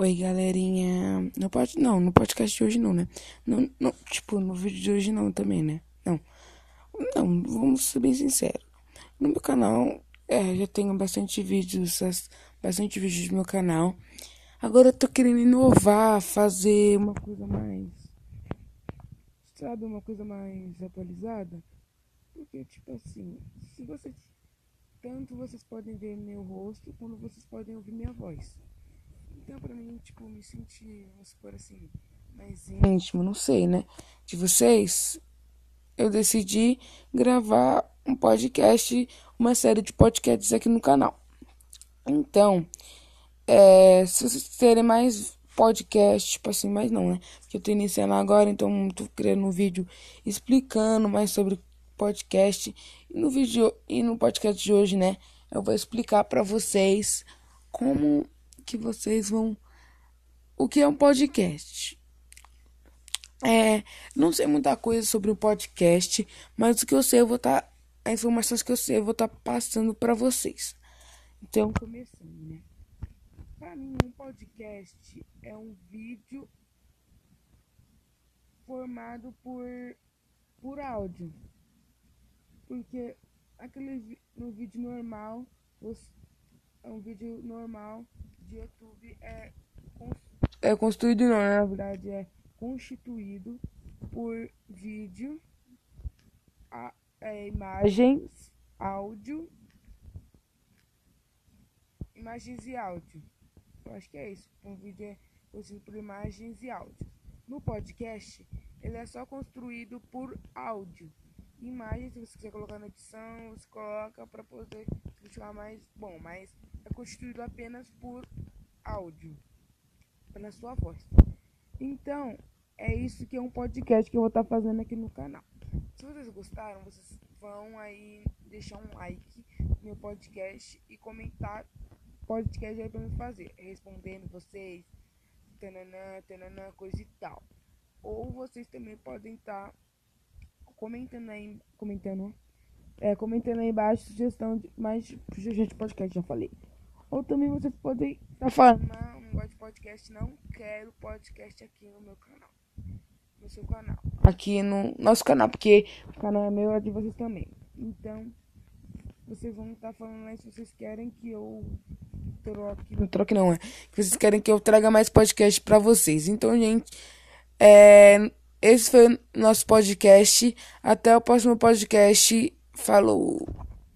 Oi, galerinha. No pod... Não, no podcast de hoje não, né? Tipo, no vídeo de hoje não também, né? Não. Não, vamos ser bem sinceros. No meu canal, é, já tenho bastante vídeos, bastante vídeos no meu canal. Agora eu tô querendo inovar, fazer uma coisa mais. Sabe, uma coisa mais atualizada. Porque, tipo assim, se. Tanto vocês podem ver meu rosto, quanto vocês podem ouvir minha voz. Então, pra mim, tipo, me sentir, vamos supor assim, mais íntimo, não sei, né? De vocês, eu decidi gravar um podcast, uma série de podcasts aqui no canal. Então, é, se vocês terem mais podcast, tipo assim, mais não, né? Porque eu tô iniciando agora, então tô criando um vídeo explicando mais sobre podcast. E no vídeo e no podcast de hoje, né, eu vou explicar para vocês como que vocês vão o que é um podcast. É, não sei muita coisa sobre o podcast, mas o que eu sei eu vou estar tá, as informações que eu sei eu vou estar tá passando para vocês. Então, começando, né? Para mim, um podcast é um vídeo formado por por áudio. Porque aquele no vídeo normal, é um vídeo normal de YouTube é é construído não, na verdade é constituído por vídeo, a, é, imagens, áudio, imagens e áudio. Eu acho que é isso. Um vídeo é constituído por imagens e áudio. No podcast, ele é só construído por áudio. Imagens, se você quiser colocar na edição, você coloca para poder ficar mais bom, mas é constituído apenas por áudio pela sua voz. Então, é isso que é um podcast que eu vou estar tá fazendo aqui no canal. Se vocês gostaram, vocês vão aí deixar um like no meu podcast e comentar podcast aí pra me fazer, respondendo vocês, tananã, tananã, coisa e tal. Ou vocês também podem estar tá comentando aí, comentando, é, comentando aí embaixo sugestão de mais sugestão de podcast, já falei. Ou também vocês podem estar tá falando, não, não gosto de podcast, não quero podcast aqui no meu canal. No seu canal. Aqui no nosso canal, porque o canal é meu, é de vocês também. Então, vocês vão estar tá falando aí se vocês querem que eu troque. Não troque não, é. Que vocês querem que eu traga mais podcast pra vocês. Então, gente, é, esse foi o nosso podcast. Até o próximo podcast. Falou!